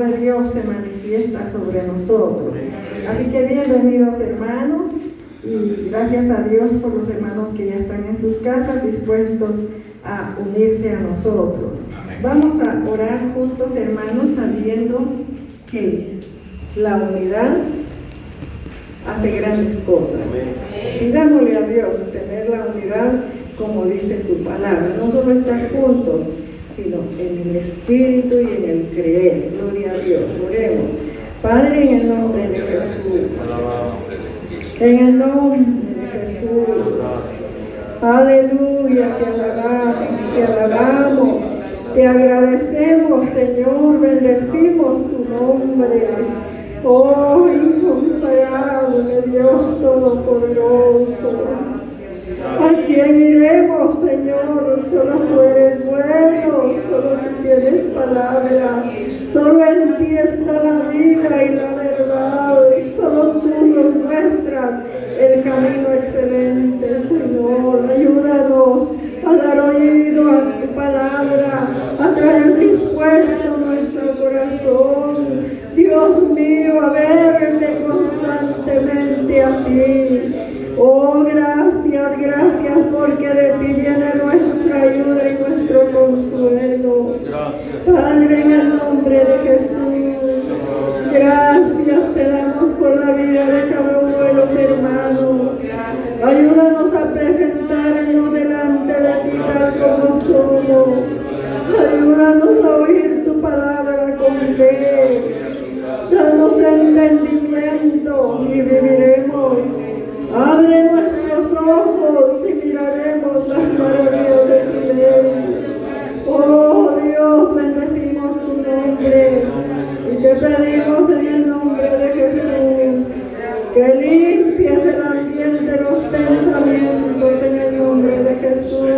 de Dios se manifiesta sobre nosotros. Así que bienvenidos hermanos y gracias a Dios por los hermanos que ya están en sus casas dispuestos a unirse a nosotros. Vamos a orar juntos hermanos sabiendo que la unidad hace grandes cosas. Pidámosle a Dios tener la unidad como dice su palabra, no solo estar juntos, en el espíritu y en el creer. Gloria a Dios. Oremos. Padre, en el nombre de Jesús. En el nombre de Jesús. Aleluya, te alabamos, te alabamos, te agradecemos, Señor, bendecimos tu nombre. Oh, incomparable Dios Todopoderoso. ¿A quién iremos, Señor? Solo tú eres bueno, solo tú tienes palabra, solo en ti está la vida y la verdad, solo tú nos muestras el camino excelente, Señor. Ayúdanos a dar oído a tu palabra, a traer dispuesto nuestro corazón. Dios mío, a verte constantemente a ti. Oh, gracias, gracias, porque de ti viene nuestra ayuda y nuestro consuelo. Padre, en el nombre de Jesús, gracias te damos por la vida de cada uno de los hermanos. Ayúdanos a presentarnos delante de ti tal como somos. Ayúdanos a oír tu palabra con fe. Danos entendimiento y viviremos. Abre nuestros ojos y miraremos las maravillas de tu ley. Oh Dios, bendecimos tu nombre y te pedimos en el nombre de Jesús que limpies el ambiente de los pensamientos en el nombre de Jesús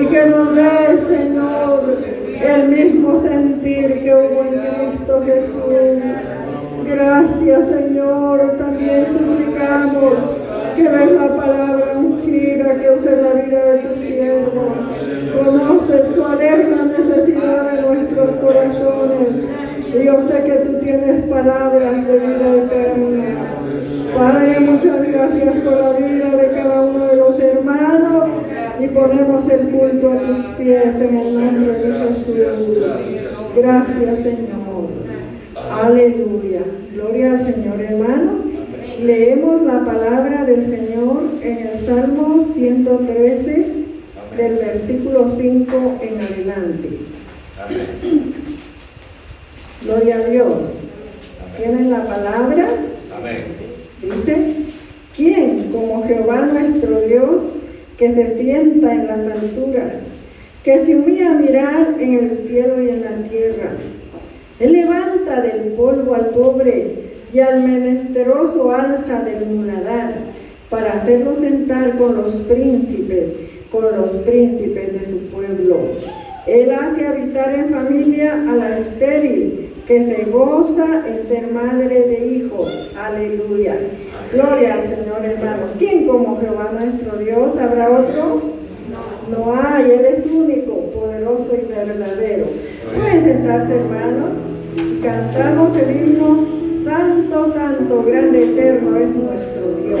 y que nos dé, Señor, el mismo sentir que hubo en Cristo Jesús. Gracias, Señor. También suplicamos que ves la palabra ungida que usa la vida de tus siervos. Conoces cuál es la necesidad de nuestros corazones. Y yo sé que tú tienes palabras de vida eterna. Padre, muchas gracias por la vida de cada uno de los hermanos y ponemos el culto a tus pies en el nombre de Jesús. Gracias, Señor. Aleluya. Gloria al Señor, hermano. Leemos la palabra del Señor en el Salmo 113, del versículo 5 en adelante. Gloria a Dios. ¿Tienen la palabra? Dice, ¿quién como Jehová nuestro Dios que se sienta en las alturas, que se humilla a mirar en el cielo y en la tierra? Él levanta del polvo al pobre y al menesteroso alza del muladar para hacerlo sentar con los príncipes, con los príncipes de su pueblo. Él hace habitar en familia a la estéril, que se goza en ser madre de hijos. Aleluya. Gloria al Señor, hermanos. ¿Quién como Jehová nuestro Dios? ¿Habrá otro? No hay, Él es único, poderoso y verdadero. Pueden sentarse, hermanos, cantamos el himno Santo, Santo, grande, eterno es nuestro Dios.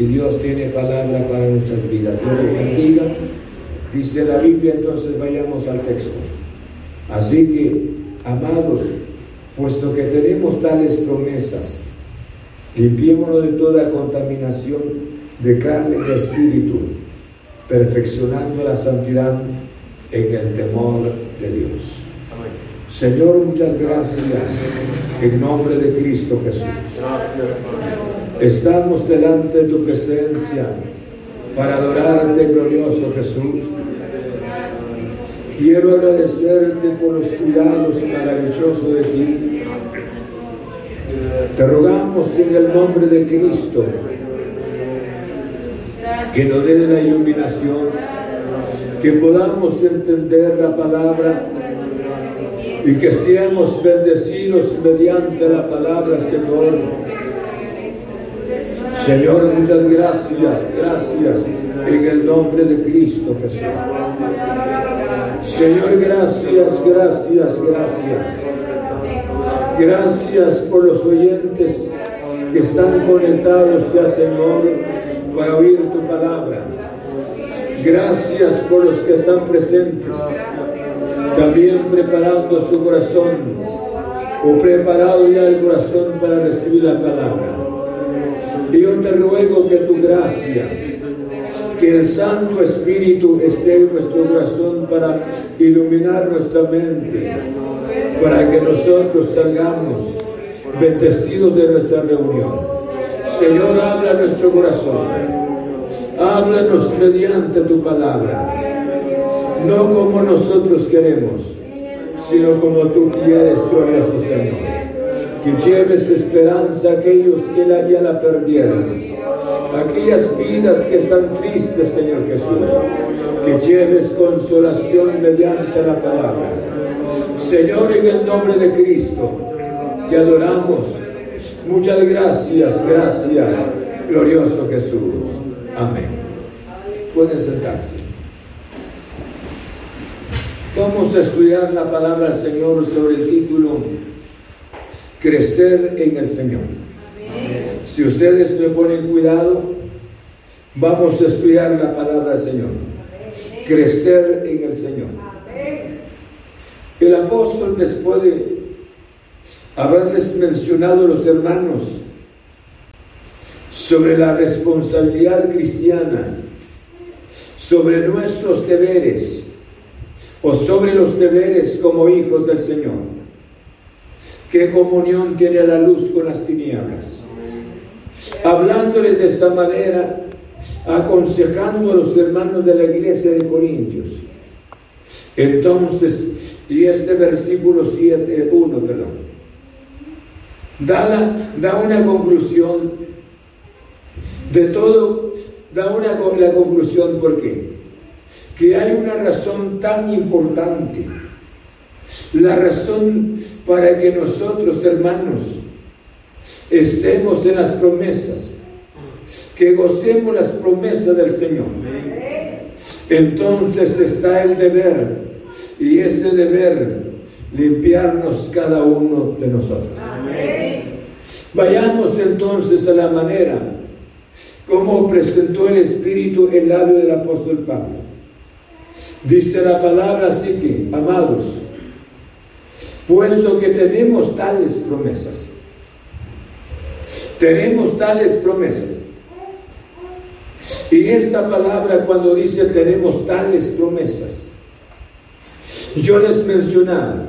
Y Dios tiene palabra para nuestras vidas. Dios les bendiga. Dice la Biblia, entonces vayamos al texto. Así que, amados, puesto que tenemos tales promesas, limpiémonos de toda contaminación de carne y de espíritu, perfeccionando la santidad en el temor de Dios. Señor, muchas gracias en nombre de Cristo Jesús. Estamos delante de tu presencia para adorarte, glorioso Jesús. Quiero agradecerte por los cuidados maravillosos de ti. Te rogamos en el nombre de Cristo que nos dé la iluminación, que podamos entender la palabra y que seamos bendecidos mediante la palabra, Señor. Señor, muchas gracias, gracias en el nombre de Cristo Jesús. Señor, gracias, gracias, gracias. Gracias por los oyentes que están conectados ya, Señor, para oír tu palabra. Gracias por los que están presentes también preparando su corazón o preparado ya el corazón para recibir la palabra. Yo te ruego que tu gracia, que el Santo Espíritu esté en nuestro corazón para iluminar nuestra mente, para que nosotros salgamos bendecidos de nuestra reunión. Señor, habla nuestro corazón, háblanos mediante tu palabra no como nosotros queremos, sino como tú quieres, glorioso Señor. Que lleves esperanza a aquellos que la, ya la perdieron, aquellas vidas que están tristes, Señor Jesús. Que lleves consolación mediante la palabra. Señor, en el nombre de Cristo, te adoramos. Muchas gracias, gracias, glorioso Jesús. Amén. Pueden sentarse. Vamos a estudiar la palabra del Señor sobre el título Crecer en el Señor. Si ustedes me ponen cuidado, vamos a estudiar la palabra del Señor. Crecer en el Señor. El apóstol después de haberles mencionado a los hermanos sobre la responsabilidad cristiana, sobre nuestros deberes, o sobre los deberes como hijos del Señor. ¿Qué comunión tiene la luz con las tinieblas? Hablándoles de esa manera, aconsejando a los hermanos de la iglesia de Corintios. Entonces, y este versículo 7, 1, perdón, da, da una conclusión de todo, da una, la conclusión, ¿por qué? que hay una razón tan importante. La razón para que nosotros, hermanos, estemos en las promesas, que gocemos las promesas del Señor. Entonces está el deber, y ese deber, limpiarnos cada uno de nosotros. Vayamos entonces a la manera como presentó el Espíritu el labio del apóstol Pablo. Dice la palabra así que, amados, puesto que tenemos tales promesas, tenemos tales promesas. Y esta palabra cuando dice tenemos tales promesas, yo les mencionaba,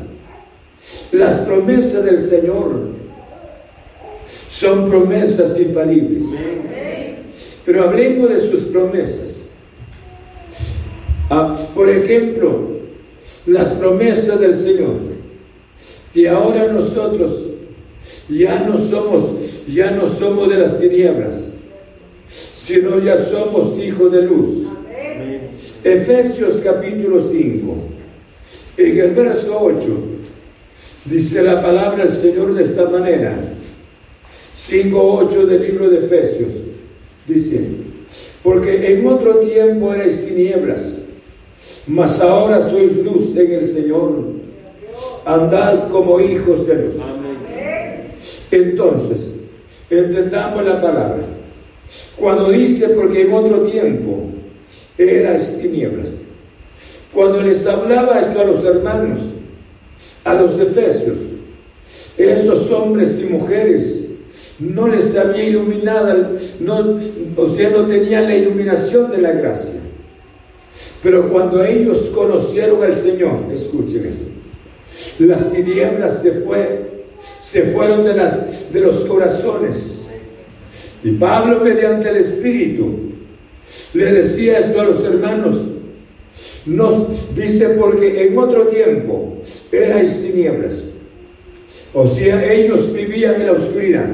las promesas del Señor son promesas infalibles. Pero hablemos de sus promesas. Ah, por ejemplo, las promesas del Señor, que ahora nosotros ya no somos, ya no somos de las tinieblas, sino ya somos hijos de luz. Efesios capítulo 5, en el verso 8, dice la palabra del Señor de esta manera, 5.8 del libro de Efesios, dice, porque en otro tiempo erais tinieblas, mas ahora sois luz en el Señor. Andad como hijos de luz. Entonces, entendamos la palabra. Cuando dice, porque en otro tiempo eras tinieblas. Cuando les hablaba esto a los hermanos, a los efesios, estos hombres y mujeres no les había iluminado, no, o sea, no tenían la iluminación de la gracia. Pero cuando ellos conocieron al Señor, escuchen esto, las tinieblas se, fue, se fueron de, las, de los corazones. Y Pablo, mediante el Espíritu, le decía esto a los hermanos, nos dice porque en otro tiempo erais tinieblas. O sea, ellos vivían en la oscuridad.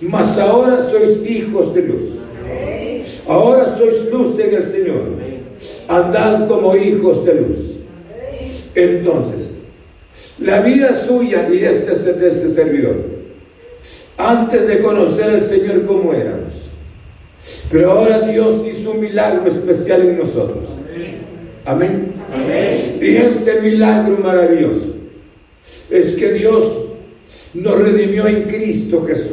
Mas ahora sois hijos de luz. Ahora sois luz en el Señor. Andad como hijos de luz. Entonces, la vida suya y este, de este servidor, antes de conocer al Señor como éramos, pero ahora Dios hizo un milagro especial en nosotros. Amén. Y este milagro maravilloso es que Dios nos redimió en Cristo Jesús.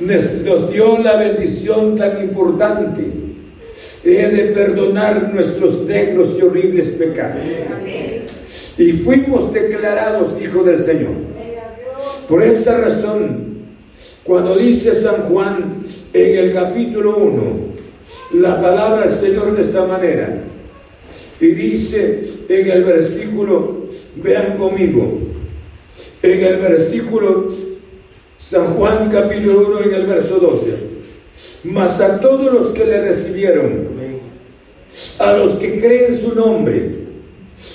Nos dio la bendición tan importante de perdonar nuestros negros y horribles pecados. Y fuimos declarados hijos del Señor. Por esta razón, cuando dice San Juan en el capítulo 1, la palabra del Señor de esta manera, y dice en el versículo, vean conmigo, en el versículo San Juan capítulo 1 en el verso 12, mas a todos los que le recibieron, a los que creen su nombre,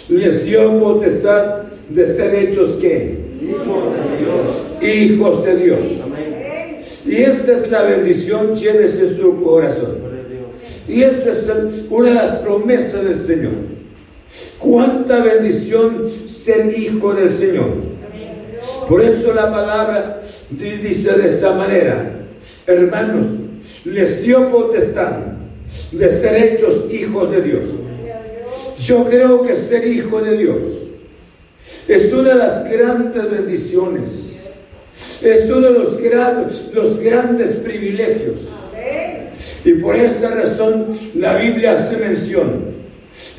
les dio potestad de ser hechos que hijos de Dios. Y esta es la bendición, llévese su corazón. Y esta es una de las promesas del Señor. Cuánta bendición ser hijo del Señor. Por eso la palabra dice de esta manera, hermanos, les dio potestad de ser hechos hijos de Dios. Yo creo que ser hijo de Dios es una de las grandes bendiciones, es uno de los grandes, los grandes privilegios y por esa razón la Biblia hace mención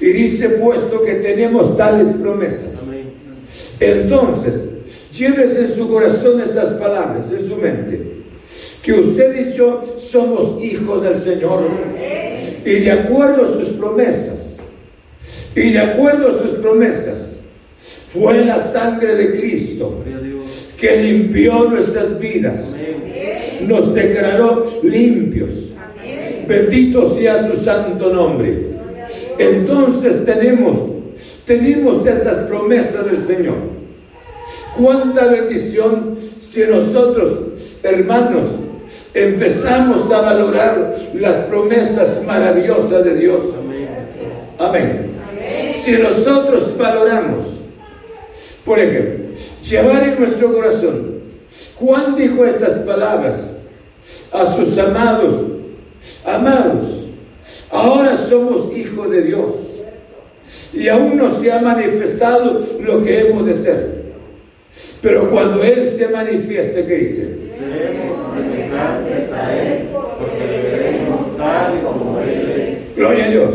y dice puesto que tenemos tales promesas. Entonces, llévese en su corazón estas palabras, en su mente, que usted y yo somos hijos del Señor y de acuerdo a sus promesas, y de acuerdo a sus promesas, fue la sangre de Cristo que limpió nuestras vidas, nos declaró limpios Bendito sea su santo nombre. Entonces tenemos, tenemos estas promesas del Señor. Cuánta bendición si nosotros, hermanos, empezamos a valorar las promesas maravillosas de Dios. Amén. Si nosotros valoramos, por ejemplo, llevar en nuestro corazón, Juan dijo estas palabras a sus amados Amados, ahora somos hijos de Dios y aún no se ha manifestado lo que hemos de ser. Pero cuando Él se manifieste, ¿qué dice? Gloria a Dios.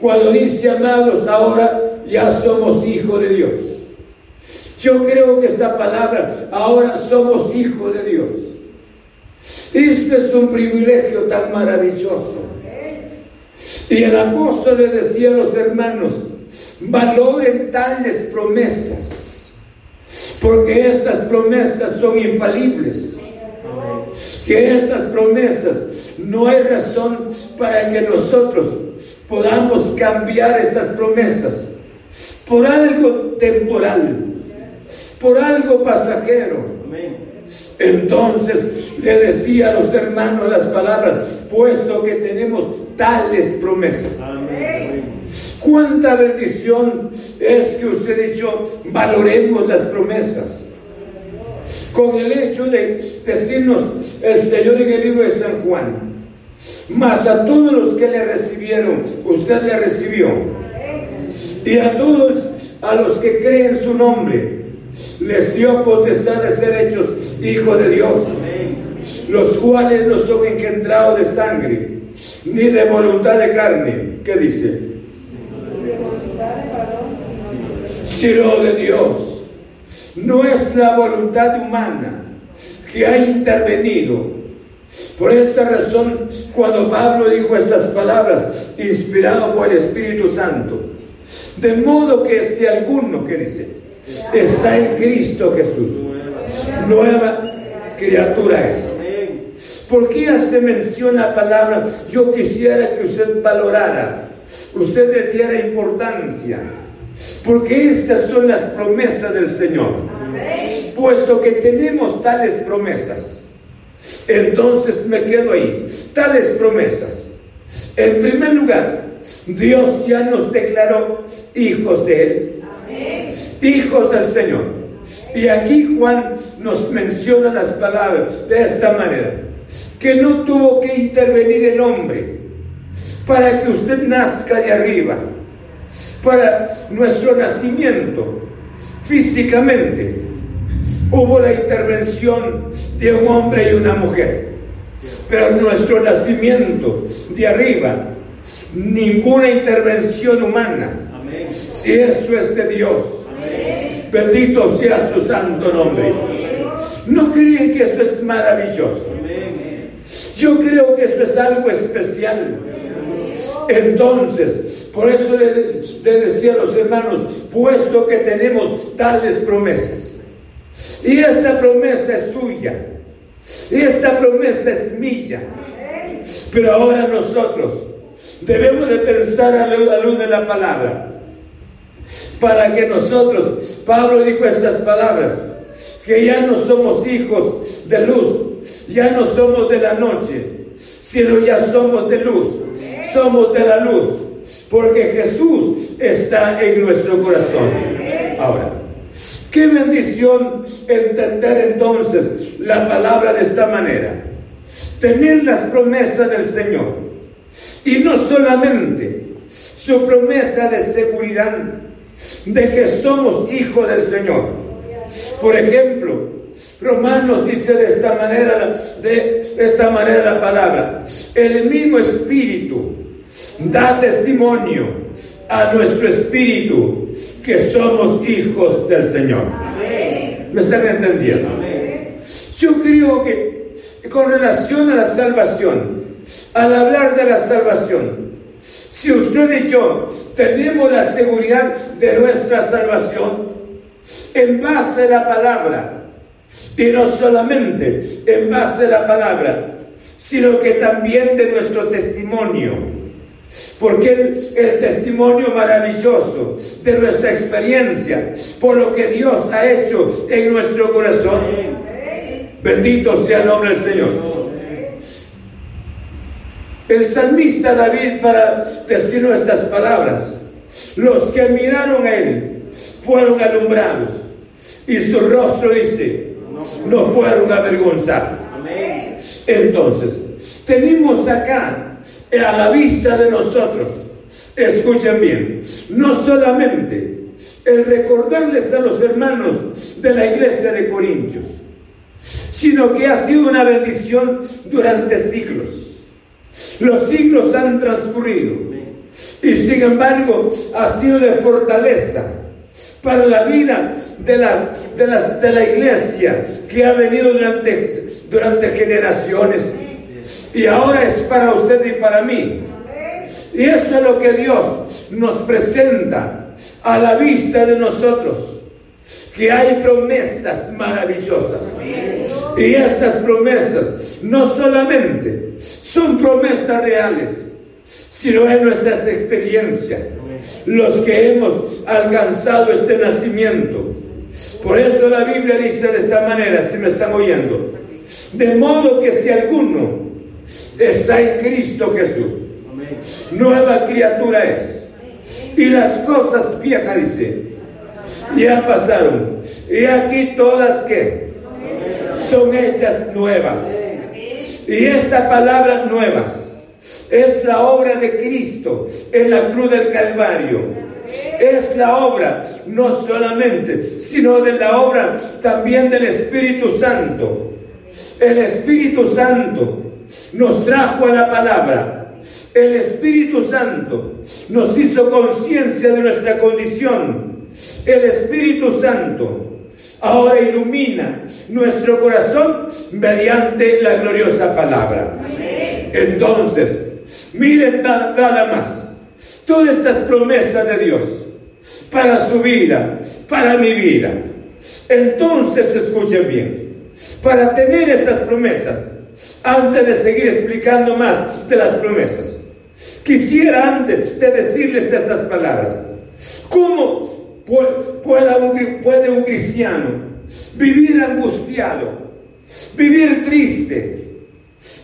Cuando dice amados, ahora ya somos hijos de Dios. Yo creo que esta palabra, ahora somos hijos de Dios este es un privilegio tan maravilloso. Y el apóstol le decía a los hermanos, valoren tales promesas, porque estas promesas son infalibles. Que estas promesas no hay razón para que nosotros podamos cambiar estas promesas por algo temporal, por algo pasajero. Entonces le decía a los hermanos las palabras, puesto que tenemos tales promesas. Cuánta bendición es que usted y yo valoremos las promesas. Con el hecho de decirnos el Señor en el libro de San Juan, mas a todos los que le recibieron, usted le recibió. Y a todos a los que creen su nombre, les dio potestad de ser hechos hijos de Dios, los cuales no son engendrados de sangre, ni de voluntad de carne. ¿Qué dice? Sino de Dios. no es la voluntad humana que ha intervenido. Por esta razón, cuando Pablo dijo estas palabras, inspirado por el Espíritu Santo, de modo que si alguno que dice, está en Cristo Jesús, nueva criatura es. ¿Por qué hace mención la palabra? Yo quisiera que usted valorara, usted le diera importancia, porque estas son las promesas del Señor. Puesto que tenemos tales promesas, entonces me quedo ahí. Tales promesas. En primer lugar, Dios ya nos declaró hijos de Él. Hijos del Señor. Y aquí Juan nos menciona las palabras de esta manera. Que no tuvo que intervenir el hombre para que usted nazca de arriba. Para nuestro nacimiento físicamente hubo la intervención de un hombre y una mujer. Pero nuestro nacimiento de arriba, ninguna intervención humana. Si esto es de Dios, bendito sea su santo nombre. ¿No creen que esto es maravilloso? Yo creo que esto es algo especial. Entonces, por eso le, decía a los hermanos, puesto que tenemos tales promesas, y esta promesa es suya. Y esta promesa es mía. Pero ahora nosotros debemos de pensar a la luz de la palabra. Para que nosotros, Pablo dijo estas palabras, que ya no somos hijos de luz, ya no somos de la noche, sino ya somos de luz, somos de la luz, porque Jesús está en nuestro corazón. Ahora, Qué bendición entender entonces la palabra de esta manera. Tener las promesas del Señor. Y no solamente su promesa de seguridad de que somos hijos del Señor. Por ejemplo, Romanos dice de esta manera, de esta manera la palabra, el mismo Espíritu da testimonio a nuestro espíritu que somos hijos del Señor. ¿Me están entendiendo? Yo creo que con relación a la salvación, al hablar de la salvación, si usted y yo tenemos la seguridad de nuestra salvación en base a la palabra, y no solamente en base a la palabra, sino que también de nuestro testimonio, porque el, testimonio maravilloso de nuestra experiencia, por lo que Dios ha hecho en nuestro corazón. Bendito sea el nombre del Señor. El salmista David, para decir nuestras palabras, los que miraron a él fueron alumbrados y su rostro dice, no fueron avergonzados. Entonces, tenemos acá a la vista de nosotros. Escuchen bien, no solamente el recordarles a los hermanos de la iglesia de Corintios, sino que ha sido una bendición durante siglos. Los siglos han transcurrido y sin embargo ha sido de fortaleza para la vida de la, de de la iglesia que ha venido durante, durante generaciones y ahora es para usted y para mí. Y esto es lo que Dios nos presenta a la vista de nosotros, que hay promesas maravillosas. Y estas promesas no solamente son promesas reales, sino en nuestras experiencias, los que hemos alcanzado este nacimiento. Por eso la Biblia dice de esta manera, si me están oyendo, de modo que si alguno está en Cristo Jesús. Nueva criatura es. Y las cosas viejas, dice, ya pasaron. Y aquí todas que son hechas nuevas. Y esta palabra nuevas es la obra de Cristo en la cruz del Calvario. Es la obra no solamente, sino de la obra también del Espíritu Santo. El Espíritu Santo nos trajo a la palabra. El Espíritu Santo nos hizo conciencia de nuestra condición. El Espíritu Santo ahora ilumina nuestro corazón mediante la gloriosa palabra. Entonces, miren nada más, todas estas promesas de Dios para su vida, para mi vida. Entonces, escuchen bien, para tener estas promesas, antes de seguir explicando más de las promesas, quisiera antes de decirles estas palabras, ¿cómo puede un, puede un cristiano vivir angustiado, vivir triste,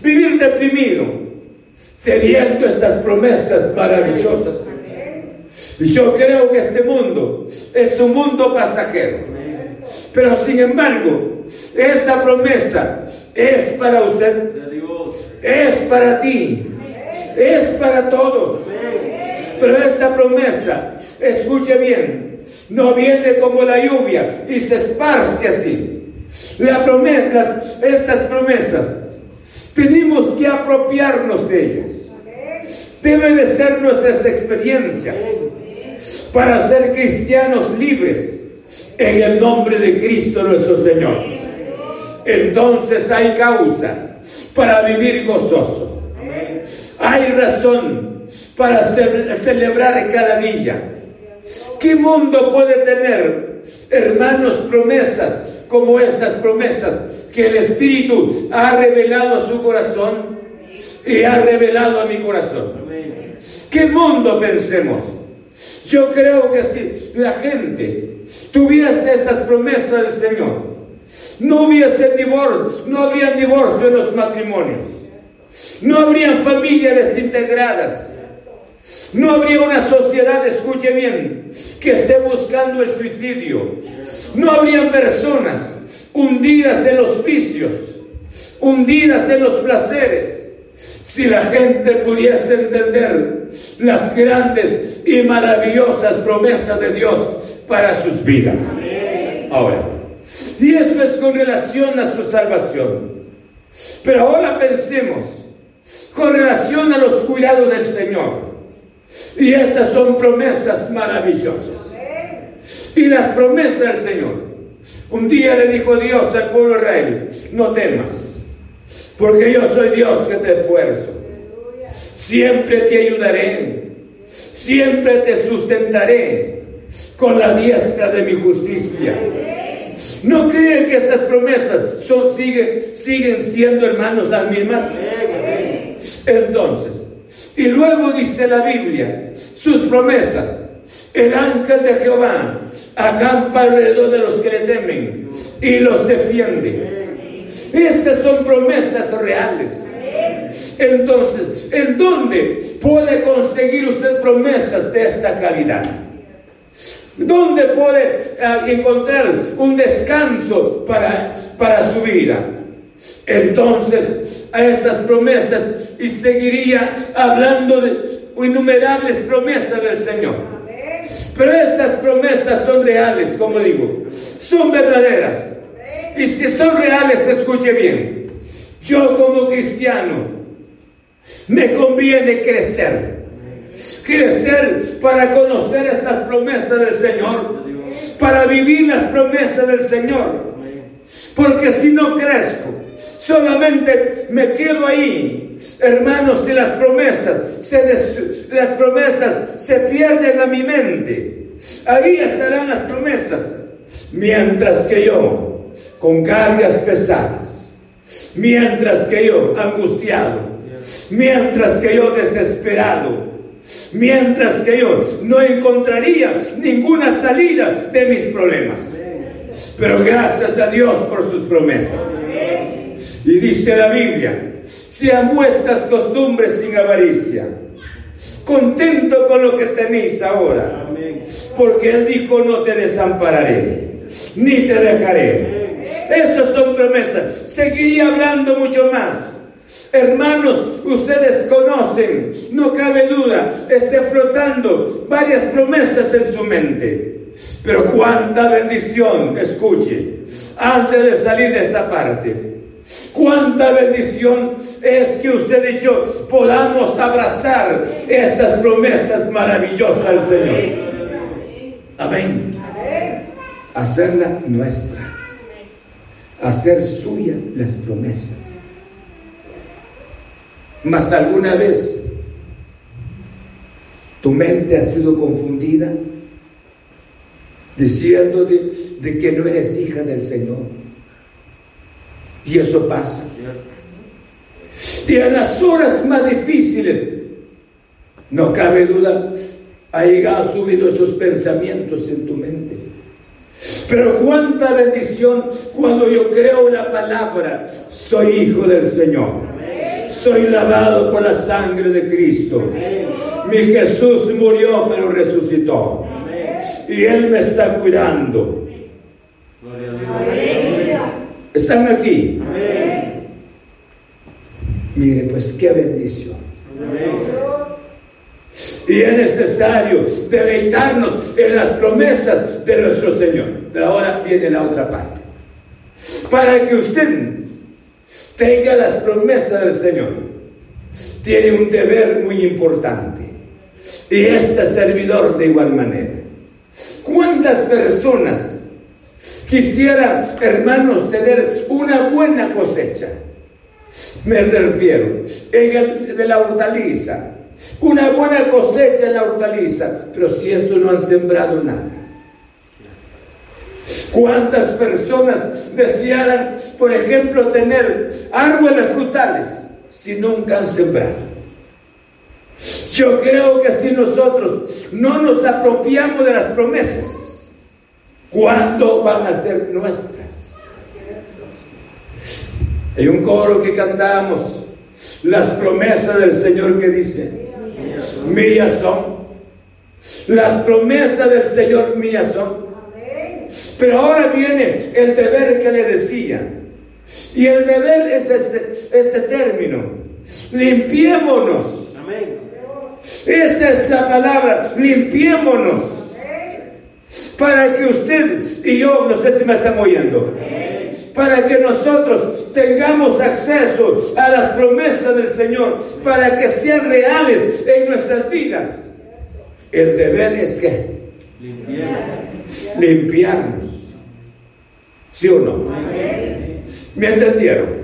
vivir deprimido, teniendo estas promesas maravillosas? Yo creo que este mundo es un mundo pasajero. Pero sin embargo, esta promesa es para usted, es para ti, es para todos. Pero esta promesa, escuche bien, no viene como la lluvia y se esparce así. La promesa, estas promesas, tenemos que apropiarnos de ellas. Deben de ser nuestras experiencias para ser cristianos libres en el nombre de Cristo nuestro Señor. Entonces hay causa para vivir gozoso. Hay razón para celebrar cada día. ¿Qué mundo puede tener, hermanos, promesas como estas promesas que el Espíritu ha revelado a su corazón y ha revelado a mi corazón? ¿Qué mundo pensemos? Yo creo que si la gente tuviese estas promesas del Señor, no hubiese divorcio, no habría divorcio en los matrimonios, no habrían familias desintegradas, no habría una sociedad, escuche bien, que esté buscando el suicidio, no habría personas hundidas en los vicios, hundidas en los placeres, si la gente pudiese entender las grandes y maravillosas promesas de Dios para sus vidas. Ahora, y esto es con relación a su salvación. Pero ahora pensemos con relación a los cuidados del Señor. Y esas son promesas maravillosas. Y las promesas del Señor. Un día le dijo Dios al pueblo Israel, no temas porque yo soy Dios que te esfuerzo. Siempre te ayudaré, siempre te sustentaré con la diestra de mi justicia. ¿No creen que estas promesas son, siguen, siguen siendo, hermanos, las mismas? Entonces, y luego dice la Biblia, sus promesas, el ángel de Jehová acampa alrededor de los que le temen y los defiende. Estas son promesas reales. Entonces, ¿en dónde puede conseguir usted promesas de esta calidad? ¿Dónde puede eh, encontrar un descanso para, para su vida? Entonces, a estas promesas y seguiría hablando de innumerables promesas del Señor. Pero estas promesas son reales, como digo, son verdaderas. Y si son reales, escuche bien. Yo como cristiano me conviene crecer. Crecer para conocer estas promesas del Señor. Para vivir las promesas del Señor. Porque si no crezco, solamente me quedo ahí. Hermanos, si las promesas se las promesas se pierden a mi mente, ahí estarán las promesas. Mientras que yo con cargas pesadas, mientras que yo angustiado, mientras que yo desesperado, mientras que yo no encontraría ninguna salida de mis problemas. Pero gracias a Dios por sus promesas. Y dice la Biblia, sean vuestras costumbres sin avaricia, contento con lo que tenéis ahora, porque Él dijo, no te desampararé, ni te dejaré esas son promesas. Seguiría hablando mucho más. Hermanos, ustedes conocen, no cabe duda, esté flotando varias promesas en su mente. Pero cuánta bendición, escuche, antes de salir de esta parte. Cuánta bendición es que usted y yo podamos abrazar estas promesas maravillosas del Señor. Amén. hacerla nuestra, hacer suya las promesas. Mas alguna vez tu mente ha sido confundida diciendo de, que no eres hija del Señor. Y eso pasa. Y en las horas más difíciles, no cabe duda, ha llegado, subido esos pensamientos en tu mente. Pero cuánta bendición cuando yo creo la palabra, soy hijo del Señor. Soy lavado por la sangre de Cristo. Mi Jesús murió pero resucitó. Y Él me está cuidando. ¿Están aquí? Mire, pues qué bendición. Y es necesario deleitarnos en las promesas de nuestro Señor. Pero ahora viene la otra parte. Para que usted tenga las promesas del Señor, tiene un deber muy importante. Y este servidor de igual manera. ¿Cuántas personas quisieran, hermanos, tener una buena cosecha? Me refiero, en el, de la hortaliza, una buena cosecha en la hortaliza, pero si esto no han sembrado nada. ¿Cuántas personas desearan, por ejemplo, tener árboles frutales si nunca han sembrado? Yo creo que si nosotros no nos apropiamos de las promesas, ¿cuándo van a ser nuestras? Hay un coro que cantamos, las promesas del Señor que dice, mías son. Las promesas del Señor mías son. Pero ahora viene el deber que le decía. Y el deber es este, este término. Limpiémonos. Esta es la palabra. Limpiémonos. Para que usted y yo, no sé si me están oyendo para que nosotros tengamos acceso a las promesas del Señor, para que sean reales en nuestras vidas. El deber es que limpiarnos. ¿Sí o no? ¿Me entendieron?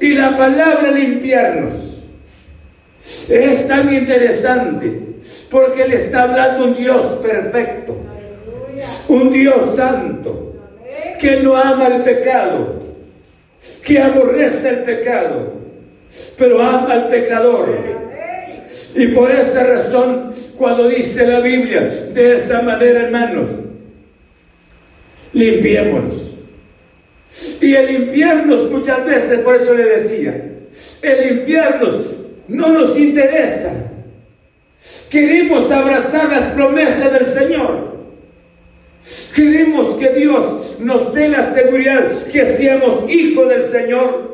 Y la palabra limpiarnos es tan interesante porque le está hablando un Dios perfecto, un Dios santo que no ama el pecado, que aborrece el pecado, pero ama al pecador. Y por esa razón, cuando dice la Biblia de esa manera, hermanos, limpiémonos. Y el limpiarnos muchas veces, por eso le decía, el limpiarnos no nos interesa. Queremos abrazar las promesas del Señor. Queremos que Dios nos dé la seguridad que seamos hijos del Señor.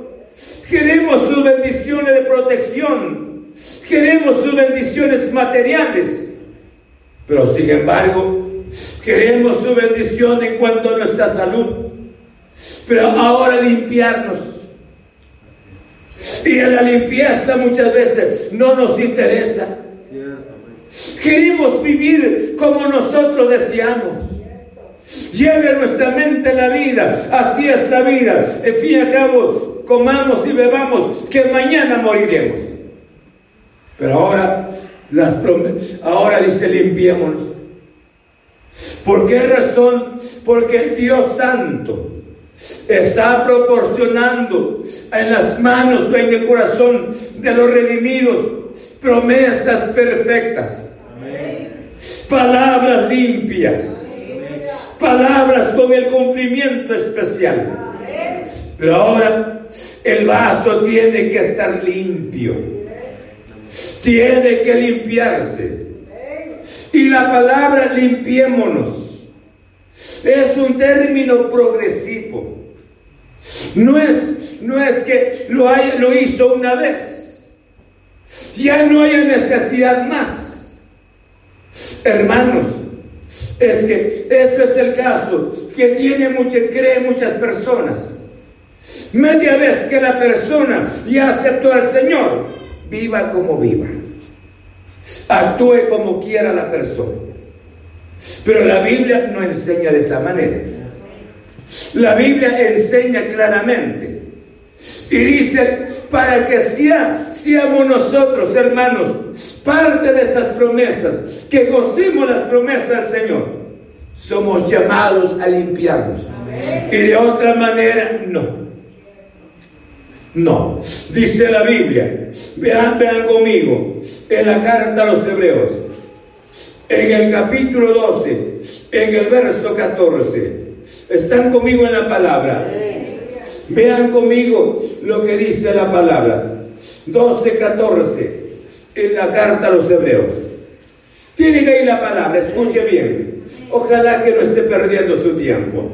Queremos sus bendiciones de protección. Queremos sus bendiciones materiales. Pero sin embargo, queremos su bendición en cuanto a nuestra salud. Pero ahora limpiarnos. Y en la limpieza muchas veces no nos interesa. Queremos vivir como nosotros deseamos. Lleve nuestra mente la vida, así es la vida. En fin y al cabo, comamos y bebamos, que mañana moriremos. Pero ahora, las ahora dice limpiémonos. ¿Por qué razón? Porque el Dios Santo está proporcionando en las manos o en el corazón de los redimidos promesas perfectas, palabras limpias palabras con el cumplimiento especial. Pero ahora el vaso tiene que estar limpio. Tiene que limpiarse. Y la palabra limpiémonos es un término progresivo. No es, no es que lo, lo hizo una vez. Ya no hay necesidad más. Hermanos, es que esto es el caso que tiene mucho, cree muchas personas. Media vez que la persona ya aceptó al Señor, viva como viva. Actúe como quiera la persona. Pero la Biblia no enseña de esa manera. La Biblia enseña claramente. Y dice, para que sea, seamos nosotros, hermanos, parte de estas promesas, que gocemos las promesas del Señor, somos llamados a limpiarnos. Y de otra manera, no. No, dice la Biblia, vean, vean conmigo, en la carta a los hebreos, en el capítulo 12, en el verso 14, están conmigo en la palabra. Vean conmigo lo que dice la palabra. 12, 14, en la carta a los hebreos. Tienen ahí la palabra, escuche bien. Ojalá que no esté perdiendo su tiempo.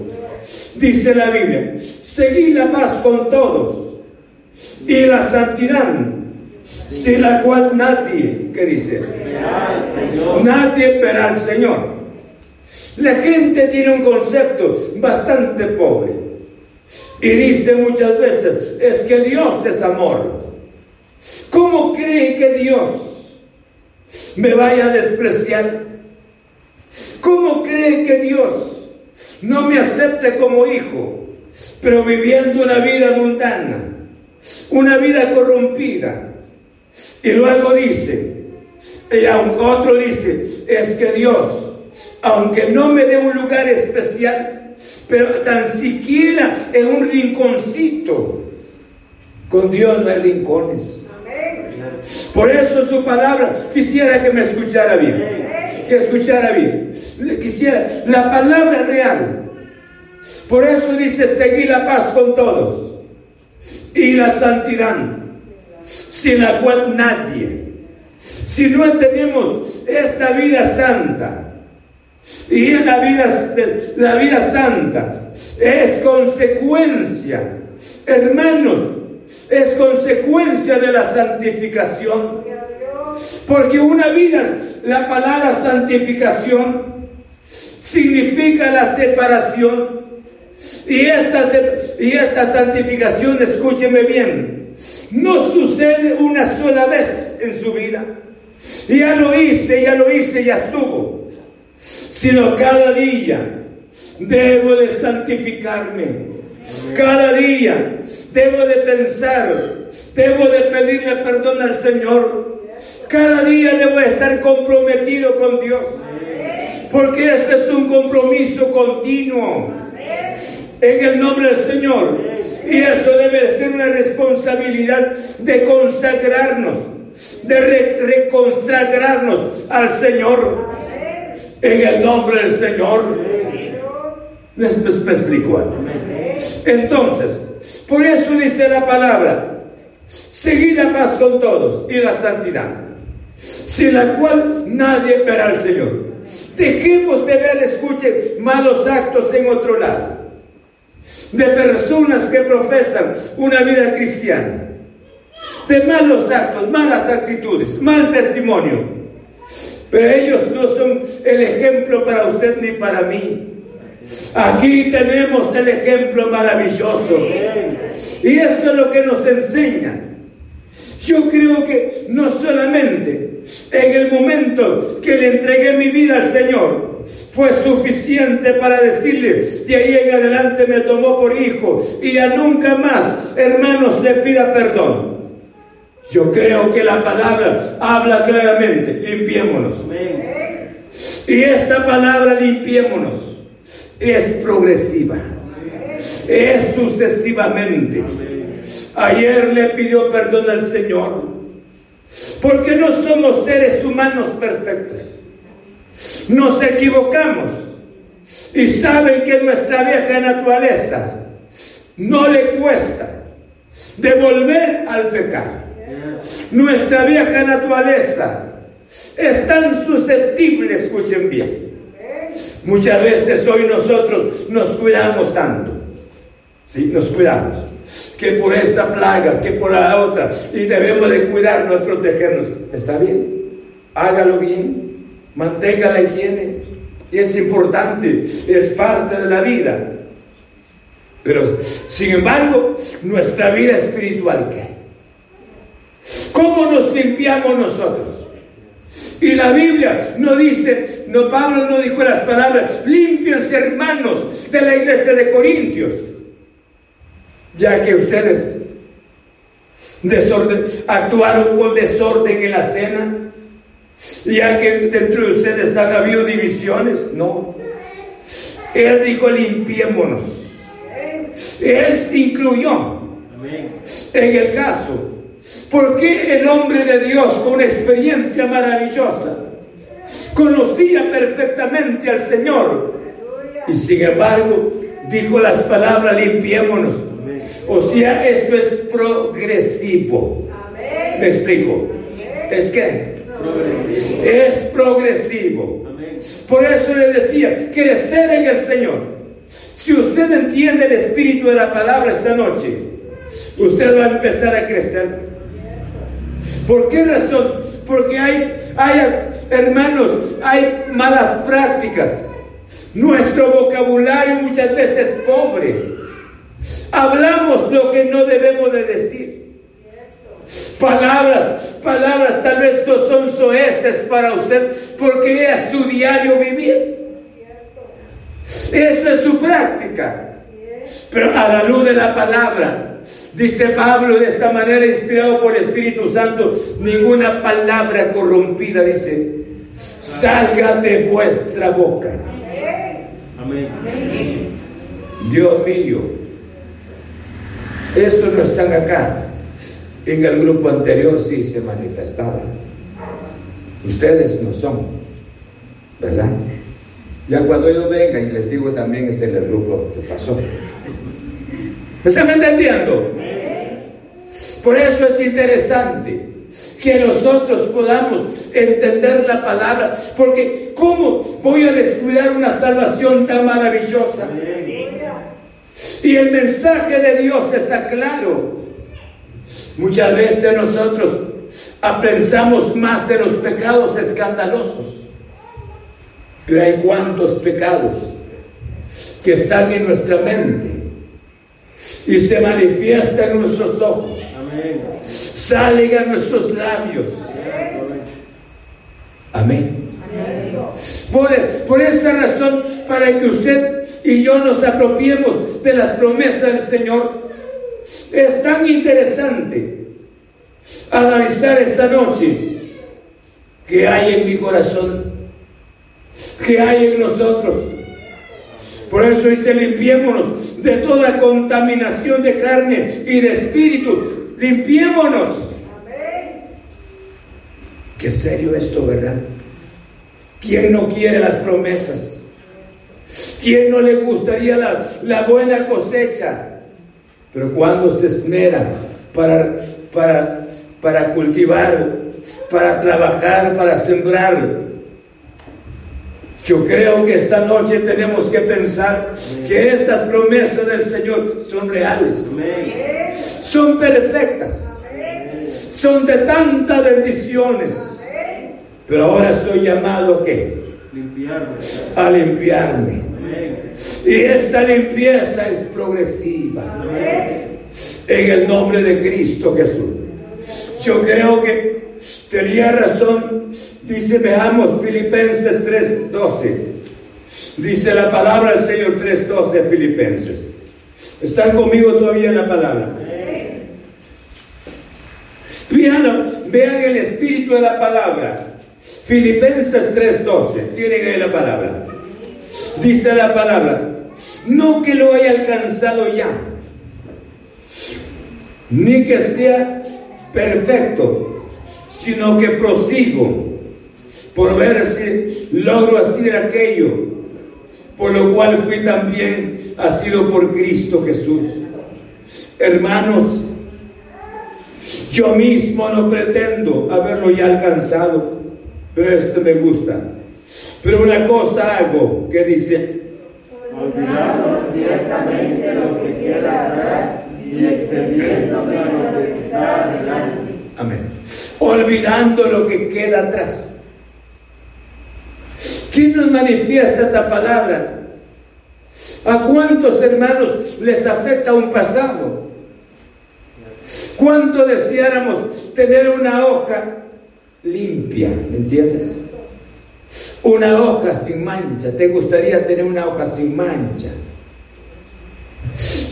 Dice la Biblia, seguid la paz con todos y la santidad, sin la cual nadie, ¿qué dice? Nadie verá al Señor. La gente tiene un concepto bastante pobre y dice muchas veces, es que Dios es amor. ¿Cómo cree que Dios me vaya a despreciar? ¿Cómo cree que Dios no me acepte como hijo, pero viviendo una vida mundana? Una vida corrompida. Y luego dice, y aunque otro dice, es que Dios, aunque no me dé un lugar especial, pero tan siquiera en un rinconcito, con Dios no hay rincones. Por eso su palabra, quisiera que me escuchara bien, que escuchara bien, quisiera la palabra real. Por eso dice, seguir la paz con todos y la santidad, sin la cual nadie, si no tenemos esta vida santa, y la vida, la vida santa es consecuencia, hermanos, es consecuencia de la santificación. Porque una vida, la palabra santificación, significa la separación y esta, y esta santificación, escúcheme bien, no sucede una sola vez en su vida. Ya lo hice, ya lo hice, ya estuvo. Sino cada día debo de santificarme. Cada día debo de pensar, debo de pedirle perdón al Señor. Cada día debo de estar comprometido con Dios. Porque este es un compromiso continuo en el nombre del Señor. Y eso debe ser una responsabilidad de consagrarnos, de reconsagrarnos al Señor. En el nombre del Señor. Me, explico. Entonces, por eso dice la palabra, seguid la paz con todos y la santidad, sin la cual nadie verá al Señor. Dejemos de ver, escuche, malos actos en otro lado de personas que profesan una vida cristiana, de malos actos, malas actitudes, mal testimonio. Pero ellos no son el ejemplo para usted ni para mí. Aquí tenemos el ejemplo maravilloso. Y esto es lo que nos enseña. Yo creo que no solamente en el momento que le entregué mi vida al Señor, fue suficiente para decirle, de ahí en adelante me tomó por hijo y ya nunca más, hermanos, le pida perdón. Yo creo que la palabra habla claramente, limpiémonos. Y esta palabra limpiémonos es progresiva, es sucesivamente. Ayer le pidió perdón al Señor, porque no somos seres humanos perfectos. Nos equivocamos y saben que nuestra vieja naturaleza no le cuesta devolver al pecado. Nuestra vieja naturaleza es tan susceptible, escuchen bien. Muchas veces hoy nosotros nos cuidamos tanto. Sí, nos cuidamos. Que por esta plaga, que por la otra. Y debemos de cuidarnos, protegernos. Está bien. Hágalo bien mantenga la higiene. Y es importante, es parte de la vida. Pero, sin embargo, nuestra vida espiritual, ¿qué? ¿Cómo nos limpiamos nosotros? Y la Biblia no dice, no, Pablo no dijo las palabras, limpios hermanos de la iglesia de Corintios, ya que ustedes desorden, actuaron con desorden en la cena, ya que dentro de ustedes han habido divisiones, no. Él dijo, limpiémonos. Él se incluyó en el caso. Porque el hombre de Dios, con una experiencia maravillosa, conocía perfectamente al Señor. Y sin embargo, dijo las palabras, limpiémonos. O sea, esto es progresivo. ¿Me explico? ¿Es que Es progresivo. Por eso le decía, crecer en el Señor. Si usted entiende el espíritu de la palabra esta noche, usted va a empezar a crecer. ¿Por qué razón? Porque hay, hay, hermanos, hay malas prácticas. Nuestro vocabulario muchas veces es pobre. Hablamos lo que no debemos de decir. Palabras, palabras tal vez no son soeces para usted porque es su diario vivir. Eso es su práctica. Pero a la luz de la palabra, Dice Pablo de esta manera, inspirado por el Espíritu Santo, ninguna palabra corrompida, dice, salga de vuestra boca. Amén. Dios mío, estos no están acá. En el grupo anterior sí se manifestaban. Ustedes no son, ¿verdad? Ya cuando ellos vengan, y les digo también, es el grupo que pasó. ¿Me están entendiendo? Por eso es interesante que nosotros podamos entender la palabra, porque ¿cómo voy a descuidar una salvación tan maravillosa? Y el mensaje de Dios está claro. Muchas veces nosotros pensamos más en los pecados escandalosos, pero hay cuantos pecados que están en nuestra mente y se manifiestan en nuestros ojos Salen a nuestros labios. Amén. Por, por esa razón, para que usted y yo nos apropiemos de las promesas del Señor, es tan interesante analizar esta noche que hay en mi corazón, que hay en nosotros. Por eso dice, limpiémonos de toda contaminación de carne y de espíritu, limpiémonos. Qué serio esto, ¿verdad? ¿Quién no quiere las promesas? ¿Quién no le gustaría la, buena cosecha? Pero cuando se esmera para, para, para cultivar, para trabajar, para sembrar, yo creo que esta noche tenemos que pensar que estas promesas del Señor son reales. Son perfectas. Son de tantas bendiciones. Pero ahora soy llamado ¿qué? A limpiarme. Y esta limpieza es progresiva. En el nombre de Cristo Jesús. Yo creo que tenía razón Dice, veamos Filipenses 3:12. Dice la palabra del Señor 3:12 Filipenses. ¿Están conmigo todavía en la palabra? Vean, vean el espíritu de la palabra. Filipenses 3:12. Tienen ahí la palabra. Dice la palabra, no que lo haya alcanzado ya, ni que sea perfecto, sino que prosigo por ver si logro hacer aquello, por lo cual fui también sido por Cristo Jesús. Hermanos, yo mismo no pretendo haberlo ya alcanzado, pero esto me gusta. Pero una cosa hago que dice, olvidando ciertamente lo que queda atrás y extendiéndome a lo que está adelante. Amén. Olvidando lo que queda atrás. ¿Quién nos manifiesta esta palabra? ¿A cuántos hermanos les afecta un pasado? ¿Cuánto deseáramos tener una hoja limpia? ¿Me entiendes? Una hoja sin mancha. ¿Te gustaría tener una hoja sin mancha?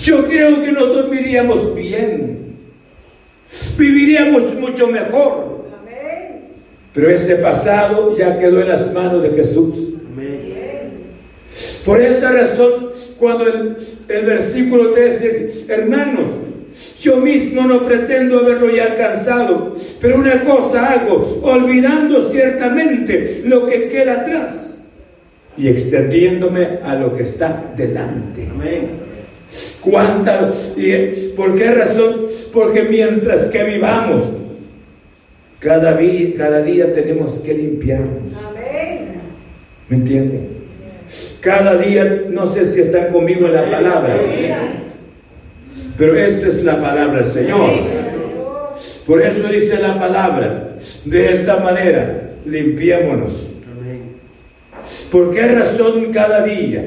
Yo creo que nos dormiríamos bien. Viviríamos mucho mejor. Pero ese pasado ya quedó en las manos de Jesús. Por esa razón, cuando el, el versículo 13 dice, hermanos, yo mismo no pretendo haberlo ya alcanzado, pero una cosa hago, olvidando ciertamente lo que queda atrás y extendiéndome a lo que está delante. ¿Cuántas? ¿Y por qué razón? Porque mientras que vivamos, cada día, cada día tenemos que limpiarnos. ¿Me entienden? Cada día, no sé si están conmigo en la palabra. Pero esta es la palabra del Señor. Por eso dice la palabra, de esta manera, limpiémonos. ¿Por qué razón cada día?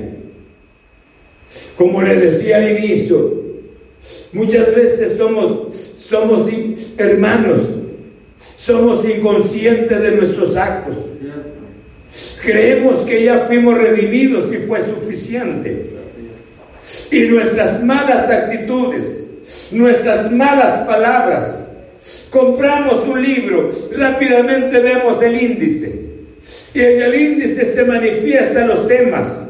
Como le decía al inicio, muchas veces somos, somos hermanos, somos inconscientes de nuestros actos. Creemos que ya fuimos redimidos y fue suficiente. Y nuestras malas actitudes, nuestras malas palabras, compramos un libro, rápidamente vemos el índice. Y en el índice se manifiestan los temas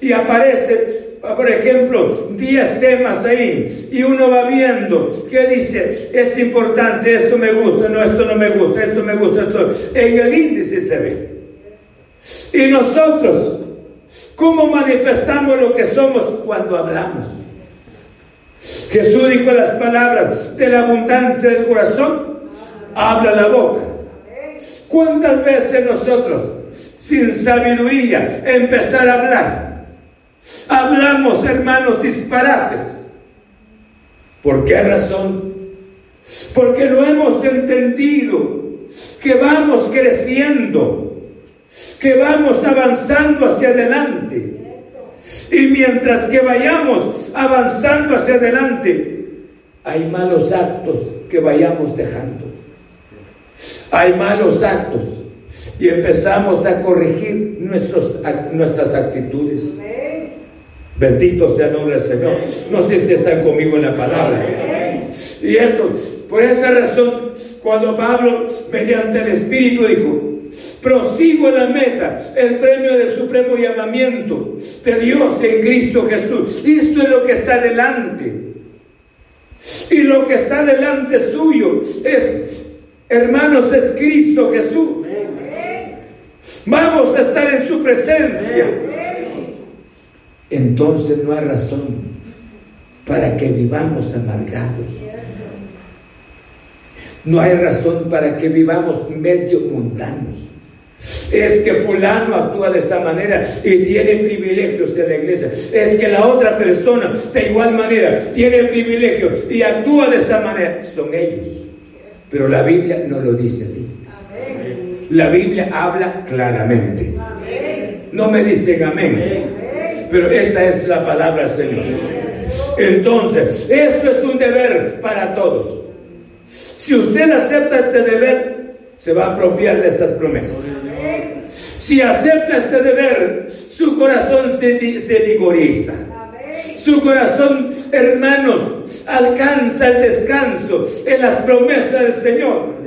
y aparece por ejemplo, 10 temas ahí y uno va viendo qué dice, es importante, esto me gusta, no, esto no me gusta, esto me gusta, esto. En el índice se ve. Y nosotros ¿Cómo manifestamos lo que somos cuando hablamos? Jesús dijo las palabras, de la abundancia del corazón, habla la boca. ¿Cuántas veces nosotros, sin sabiduría, empezar a hablar? Hablamos, hermanos, disparates. ¿Por qué razón? Porque no hemos entendido que vamos creciendo que vamos avanzando hacia adelante. Y mientras que vayamos avanzando hacia adelante, hay malos actos que vayamos dejando. Hay malos actos y empezamos a corregir nuestros, nuestras actitudes. Bendito sea el nombre del Señor. No sé si están conmigo en la palabra. Y esto, por esa razón, cuando Pablo, mediante el Espíritu, dijo, Prosigo la meta, el premio del supremo llamamiento de Dios en Cristo Jesús. Esto es lo que está delante. Y lo que está delante suyo es, hermanos, es Cristo Jesús. Vamos a estar en su presencia. Entonces no hay razón para que vivamos amargados. No hay razón para que vivamos medio mundanos. Es que fulano actúa de esta manera y tiene privilegios en la iglesia. Es que la otra persona de igual manera tiene privilegios y actúa de esa manera. Son ellos. Pero la Biblia no lo dice así. La Biblia habla claramente. No me dicen amén. Pero esa es la palabra Señor. Entonces, esto es un deber para todos. Si usted acepta este deber, se va a apropiar de estas promesas. Si acepta este deber, su corazón se, se vigoriza. Su corazón, hermanos, alcanza el descanso en las promesas del Señor.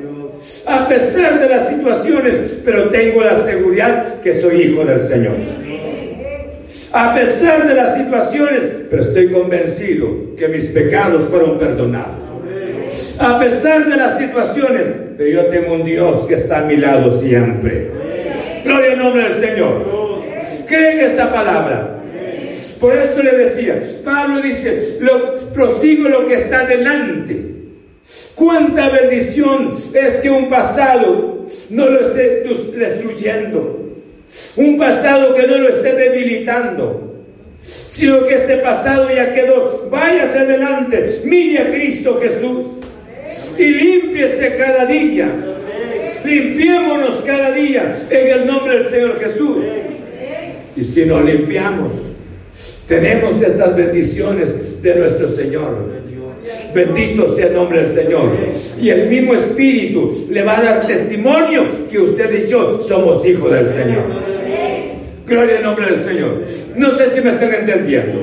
A pesar de las situaciones, pero tengo la seguridad que soy hijo del Señor. A pesar de las situaciones, pero estoy convencido que mis pecados fueron perdonados a pesar de las situaciones, pero yo tengo un Dios que está a mi lado siempre. Gloria al nombre del Señor. Creen esta palabra. Por eso le decía, Pablo dice, lo, prosigo lo que está delante. Cuánta bendición es que un pasado no lo esté destruyendo. Un pasado que no lo esté debilitando sino que ese pasado ya quedó. Váyase adelante, mire a Cristo Jesús y límpiese cada día. Limpiémonos cada día en el nombre del Señor Jesús. Y si nos limpiamos, tenemos estas bendiciones de nuestro Señor. Bendito sea el nombre del Señor. Y el mismo Espíritu le va a dar testimonio que usted y yo somos hijos del Señor. Gloria al nombre del Señor. No sé si me están entendiendo.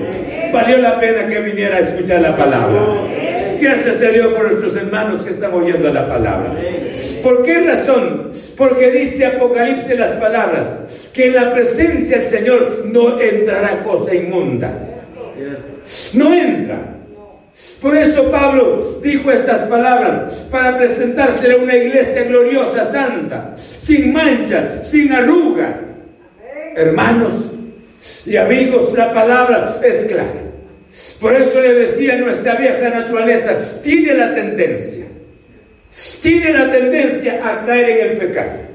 Valió la pena que viniera a escuchar la palabra. Gracias a Dios por nuestros hermanos que están oyendo la palabra. ¿Por qué razón? Porque dice Apocalipsis las palabras, que en la presencia del Señor no entrará cosa inmunda. No entra. Por eso Pablo dijo estas palabras para presentarse a una iglesia gloriosa, santa, sin mancha, sin arruga. Hermanos y amigos, la palabra es clara. Por eso le decía, nuestra vieja naturaleza tiene la tendencia, tiene la tendencia a caer en el pecado.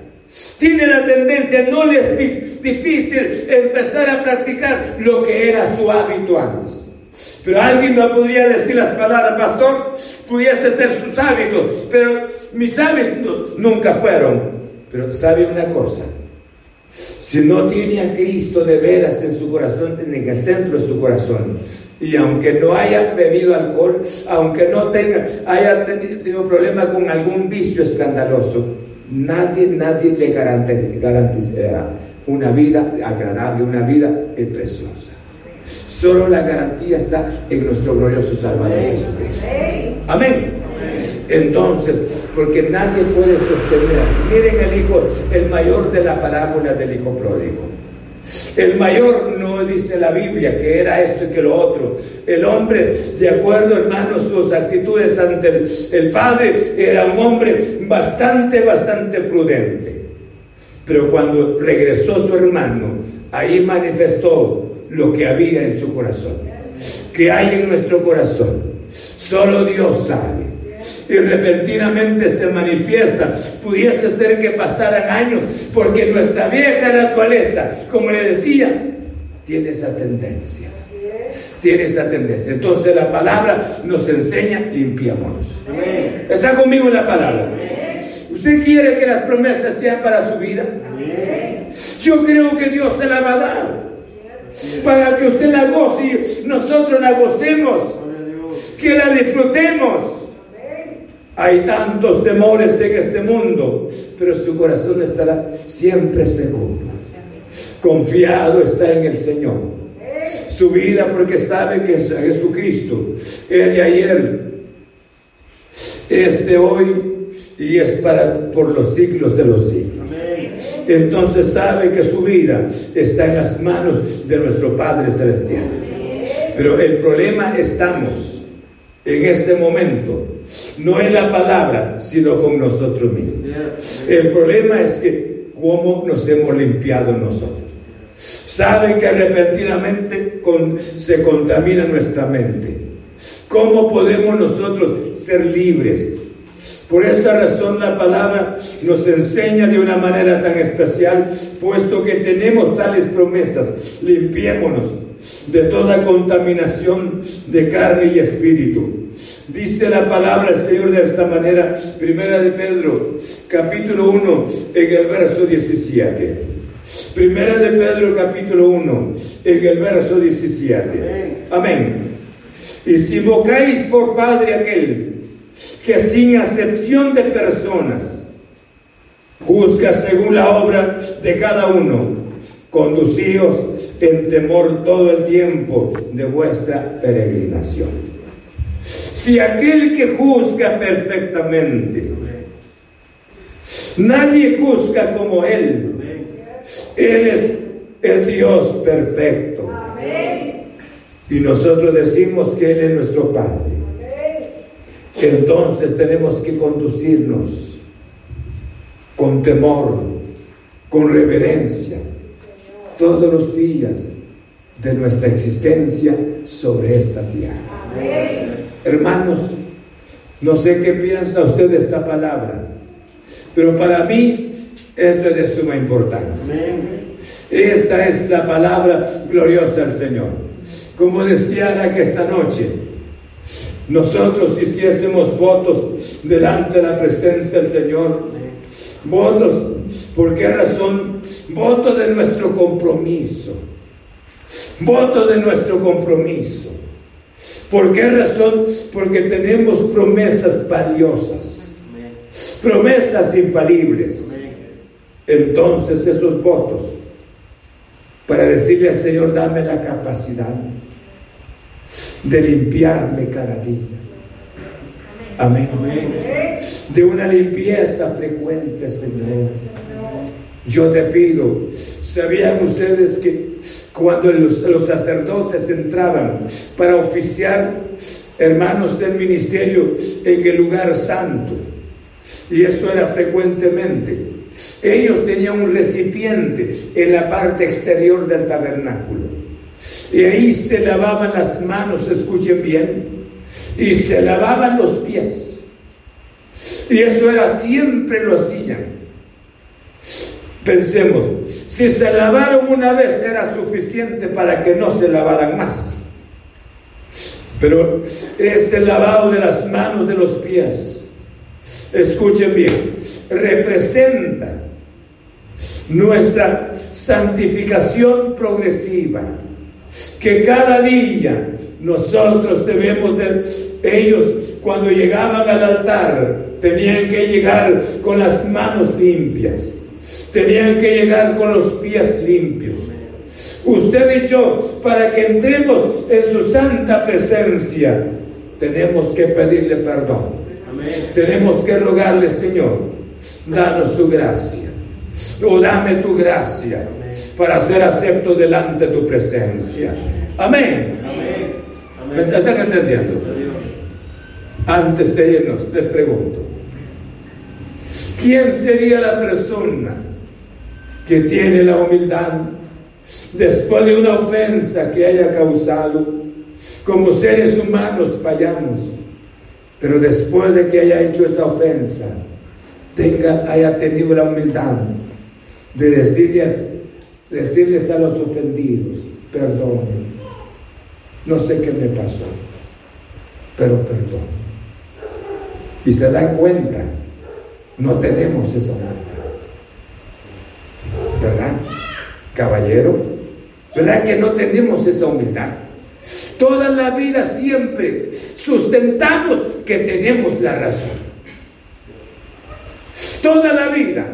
Tiene la tendencia, no le es difícil empezar a practicar lo que era su hábito antes. Pero alguien no podría decir las palabras, pastor, pudiese ser sus hábitos, pero mis hábitos nunca fueron. Pero sabe una cosa, si no tiene a Cristo de veras en su corazón, en el centro de su corazón, y aunque no haya bebido alcohol, aunque no tenga, haya tenido problema con algún vicio escandaloso, nadie, nadie le garantizará una vida agradable, una vida preciosa. Solo la garantía está en nuestro glorioso Salvador Jesucristo. Amén. Entonces, porque nadie puede sostener. Miren el hijo, el mayor de la parábola del hijo pródigo. El mayor no dice la Biblia que era esto y que lo otro. El hombre, de acuerdo, hermanos, sus actitudes ante el, el padre, era un hombre bastante, bastante prudente. Pero cuando regresó su hermano, ahí manifestó lo que había en su corazón, que hay en nuestro corazón. Solo Dios sabe. Y repentinamente se manifiesta. Pudiese ser que pasaran años, porque nuestra vieja naturaleza, como le decía, tiene esa tendencia. Tiene esa tendencia. Entonces la palabra nos enseña, limpiémonos. ¿Está conmigo en la palabra? ¿Usted quiere que las promesas sean para su vida? Yo creo que Dios se la va a dar para que usted la goce y nosotros la gocemos, que la disfrutemos. Hay tantos temores en este mundo, pero su corazón estará siempre seguro. Confiado está en el Señor. Su vida porque sabe que es Jesucristo, el de ayer, es de hoy y es para por los siglos de los siglos entonces sabe que su vida está en las manos de nuestro Padre Celestial. Pero el problema estamos en este momento, no en la palabra, sino con nosotros mismos. El problema es que cómo nos hemos limpiado nosotros. Sabe que repentinamente se contamina nuestra mente. ¿Cómo podemos nosotros ser libres? Por esa razón la palabra nos enseña de una manera tan especial, puesto que tenemos tales promesas, limpiémonos de toda contaminación de carne y espíritu. Dice la palabra del Señor de esta manera, primera de Pedro, capítulo 1, en el verso 17. Primera de Pedro, capítulo 1, en el verso 17. Amén. Y si invocáis por Padre aquel que sin acepción de personas juzga según la obra de cada uno, conducíos en temor todo el tiempo de vuestra peregrinación. Si aquel que juzga perfectamente, nadie juzga como Él, Él es el Dios perfecto. Y nosotros decimos que Él es nuestro Padre. Entonces tenemos que conducirnos con temor, con reverencia, todos los días de nuestra existencia sobre esta tierra. Hermanos, no sé qué piensa usted de esta palabra, pero para mí esto es de suma importancia. Esta es la palabra gloriosa del Señor. Como decía que esta noche, nosotros hiciésemos votos delante de la presencia del Señor. Votos, ¿por qué razón? Voto de nuestro compromiso. Voto de nuestro compromiso. ¿Por qué razón? Porque tenemos promesas valiosas. Promesas infalibles. Entonces esos votos para decirle al Señor, dame la capacidad de limpiarme cada día. Amén. De una limpieza frecuente, Señor. Yo te pido, ¿sabían ustedes que cuando los, sacerdotes entraban para oficiar, hermanos del ministerio, en el lugar santo, y eso era frecuentemente, ellos tenían un recipiente en la parte exterior del tabernáculo. Y ahí se lavaban las manos, escuchen bien, y se lavaban los pies. Y eso era siempre lo hacían. Pensemos, si se lavaron una vez era suficiente para que no se lavaran más. Pero este lavado de las manos, de los pies, escuchen bien, representa nuestra santificación progresiva, que cada día nosotros debemos de, ellos cuando llegaban al altar, tenían que llegar con las manos limpias, tenían que llegar con los pies limpios. Usted y yo, para que entremos en su santa presencia, tenemos que pedirle perdón. Tenemos que rogarle, Señor, danos tu gracia. O dame tu gracia para ser acepto delante de tu presencia. Amén. ¿Me están entendiendo? Antes de irnos, les pregunto, ¿quién sería la persona que tiene la humildad después de una ofensa que haya causado? Como seres humanos fallamos, pero después de que haya hecho esta ofensa, tenga, haya tenido la humildad de decirles, decirles a los ofendidos, perdón no sé qué me pasó, pero perdón. Y se dan cuenta, no tenemos esa humildad. ¿Verdad? Caballero, ¿verdad que no tenemos esa humildad? Toda la vida siempre sustentamos que tenemos la razón. Toda la vida.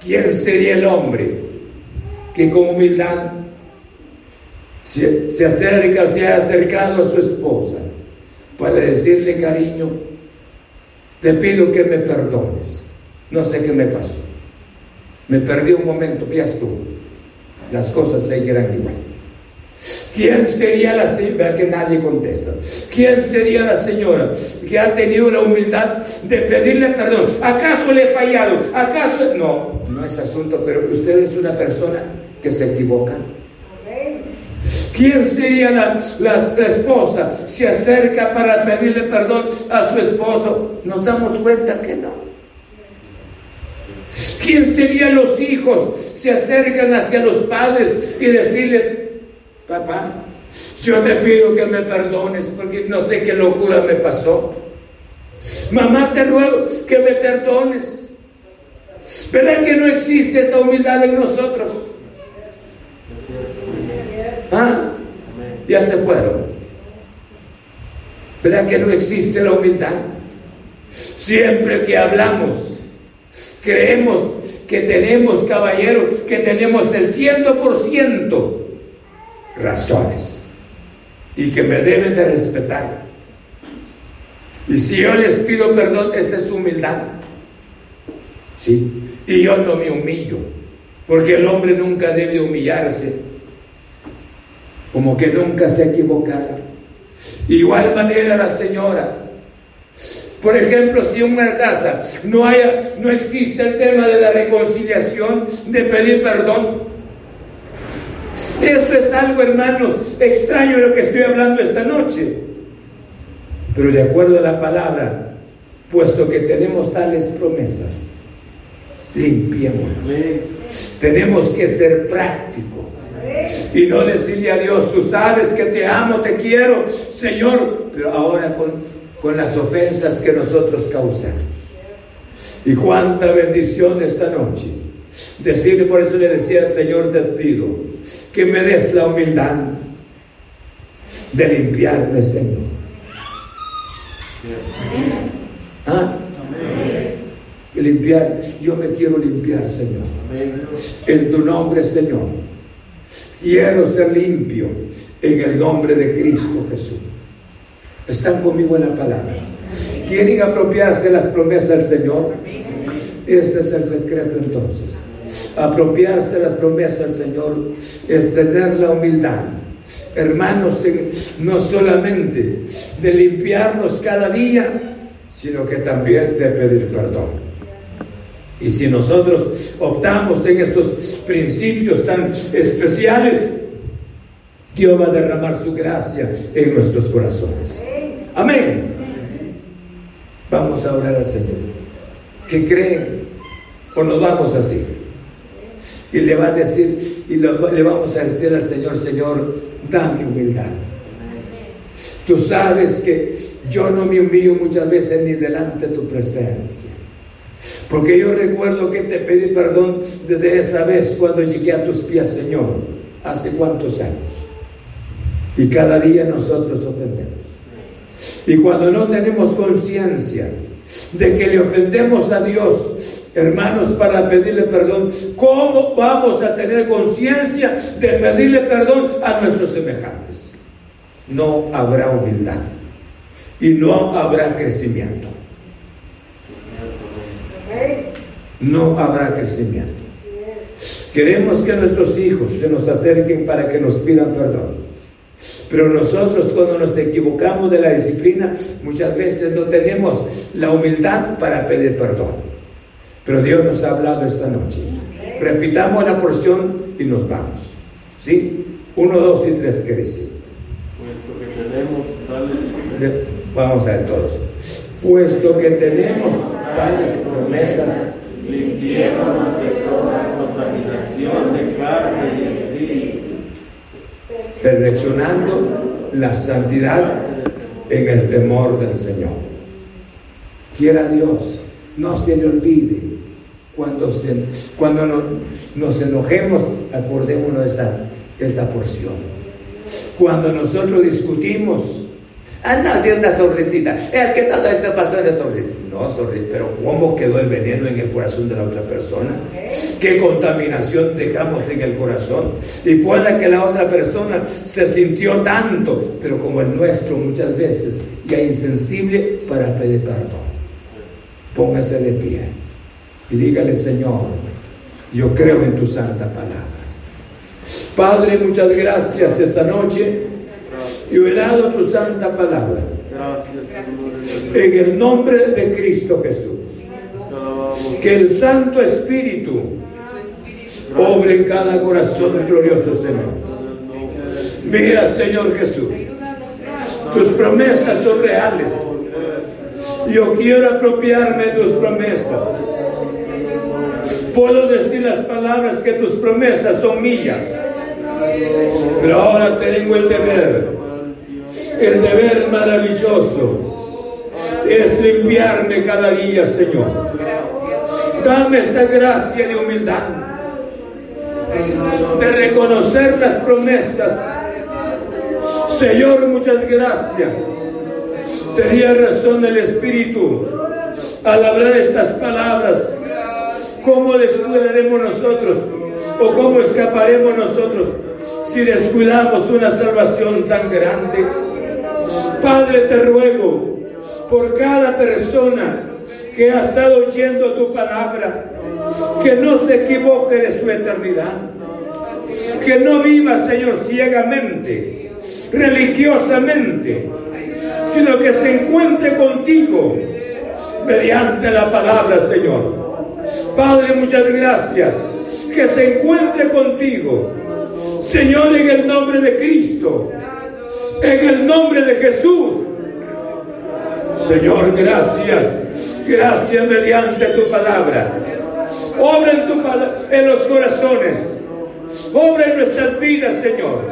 ¿Quién sería el hombre que con humildad se, se acerca, se ha acercado a su esposa para decirle, cariño, te pido que me perdones. No sé qué me pasó. Me perdí un momento, ya estuvo. Las cosas seguirán igual. ¿Quién sería la señora que nadie contesta? ¿Quién sería la señora que ha tenido la humildad de pedirle perdón? ¿Acaso le he fallado? ¿Acaso? No, no es asunto, pero usted es una persona que se equivoca. ¿Quién sería la, esposa? Se acerca para pedirle perdón a su esposo. Nos damos cuenta que no. ¿Quién serían los hijos? Se acercan hacia los padres y decirle, papá, yo te pido que me perdones porque no sé qué locura me pasó. Mamá, te ruego que me perdones. ¿Verdad que no existe esa humildad en nosotros? Ya se fueron. ¿Verdad que no existe la humildad? Siempre que hablamos, creemos que tenemos, caballeros, que tenemos el ciento por ciento razones y que me deben de respetar. Y si yo les pido perdón, esta es humildad. ¿Sí? Y yo no me humillo, porque el hombre nunca debe humillarse como que nunca se equivocara. Igual manera la señora. Por ejemplo, si en una casa no, haya, no existe el tema de la reconciliación, de pedir perdón. Esto es algo, hermanos, extraño de lo que estoy hablando esta noche. Pero de acuerdo a la palabra, puesto que tenemos tales promesas, limpiémonos. Tenemos que ser prácticos y no decirle a Dios, tú sabes que te amo, te quiero, Señor, pero ahora con, con las ofensas que nosotros causamos. Y cuánta bendición esta noche. Decirle, por eso le decía al Señor, te pido que me des la humildad de limpiarme, Señor. ¿Ah? limpiar, yo me quiero limpiar, Señor. En tu nombre, Señor. Quiero ser limpio en el nombre de Cristo Jesús. Están conmigo en la palabra. ¿Quieren apropiarse las promesas del Señor? Este es el secreto entonces. Apropiarse las promesas del Señor es tener la humildad. Hermanos, no solamente de limpiarnos cada día, sino que también de pedir perdón. Y si nosotros optamos en estos principios tan especiales, Dios va a derramar su gracia en nuestros corazones. Amén. Vamos a orar al Señor. ¿Qué creen? O nos vamos así. Y le va a decir, y le vamos a decir al Señor, Señor, dame humildad. Tú sabes que yo no me humillo muchas veces ni delante de tu presencia. Porque yo recuerdo que te pedí perdón desde esa vez cuando llegué a tus pies, Señor, hace cuántos años. Y cada día nosotros ofendemos. Y cuando no tenemos conciencia de que le ofendemos a Dios, hermanos, para pedirle perdón, ¿cómo vamos a tener conciencia de pedirle perdón a nuestros semejantes? No habrá humildad y no habrá crecimiento. No habrá crecimiento. Queremos que nuestros hijos se nos acerquen para que nos pidan perdón. Pero nosotros cuando nos equivocamos de la disciplina, muchas veces no tenemos la humildad para pedir perdón. Pero Dios nos ha hablado esta noche. Repitamos la porción y nos vamos. ¿Sí? Uno, dos y tres, ¿qué dice? Puesto que tenemos tales... Vamos a ver todos. Puesto que tenemos tales promesas, limpiémonos de toda contaminación de carne y espíritu perfeccionando la santidad en el temor del Señor. Quiera Dios, no se le olvide, cuando, cuando nos, enojemos, acordémonos de esta, esta porción. Cuando nosotros discutimos, Anda haciendo una sonrisita. Es que todo esto pasó en la sonrisita. No, sonrisita. Pero ¿cómo quedó el veneno en el corazón de la otra persona? ¿Qué contaminación dejamos en el corazón? Y pueda que la otra persona se sintió tanto, pero como el nuestro muchas veces, ya insensible para pedir perdón. Póngase de pie y dígale, Señor, yo creo en tu santa palabra. Padre, muchas gracias esta noche y velado tu santa palabra. En el nombre de Cristo Jesús. Que el Santo Espíritu obre en cada corazón glorioso Señor. Mira, Señor Jesús, tus promesas son reales. Yo quiero apropiarme de tus promesas. Puedo decir las palabras que tus promesas son mías. Pero ahora tengo el deber el deber maravilloso es limpiarme cada día, Señor. Dame esa gracia de humildad, de reconocer las promesas. Señor, muchas gracias. Tenía razón el Espíritu al hablar estas palabras. ¿Cómo descuidaremos nosotros? ¿O cómo escaparemos nosotros si descuidamos una salvación tan grande? Padre, te ruego por cada persona que ha estado oyendo tu palabra, que no se equivoque de su eternidad, que no viva, Señor, ciegamente, religiosamente, sino que se encuentre contigo mediante la palabra, Señor. Padre, muchas gracias, que se encuentre contigo, Señor, en el nombre de Cristo en el nombre de Jesús. Señor, gracias. Gracias mediante tu palabra. Obra en, tu, en los corazones. Obra en nuestras vidas, Señor.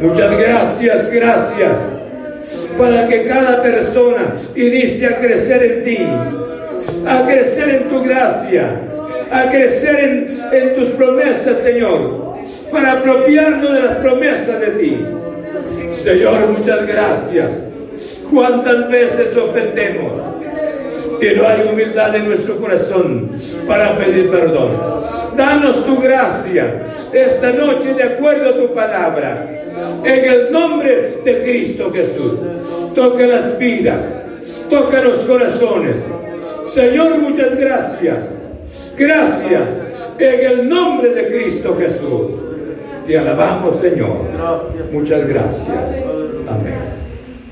Muchas gracias, gracias. Para que cada persona inicie a crecer en ti. A crecer en tu gracia. A crecer en, en tus promesas, Señor. Para apropiarnos de las promesas de ti. Señor, muchas gracias. ¿Cuántas veces ofendemos? y no hay humildad en nuestro corazón para pedir perdón. Danos tu gracia esta noche de acuerdo a tu palabra. En el nombre de Cristo Jesús. Toca las vidas, toca los corazones. Señor, muchas gracias. Gracias en el nombre de Cristo Jesús. Te alabamos, Señor. Muchas gracias. Amén.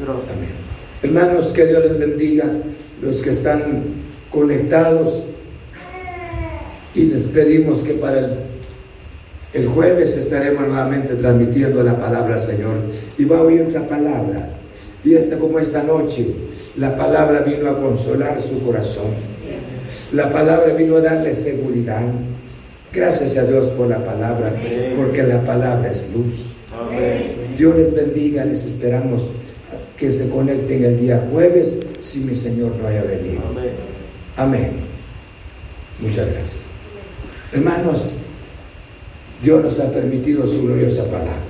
Amén. Hermanos, que Dios les bendiga, los que están conectados. Y les pedimos que para el, el jueves estaremos nuevamente transmitiendo la palabra, Señor. Y va a oír otra palabra. Y esta como esta noche, la palabra vino a consolar su corazón. La palabra vino a darle seguridad. Gracias a Dios por la palabra, porque la palabra es luz. Dios les bendiga, les esperamos que se conecten el día jueves si mi Señor no haya venido. Amén. Muchas gracias. Hermanos, Dios nos ha permitido su gloriosa palabra.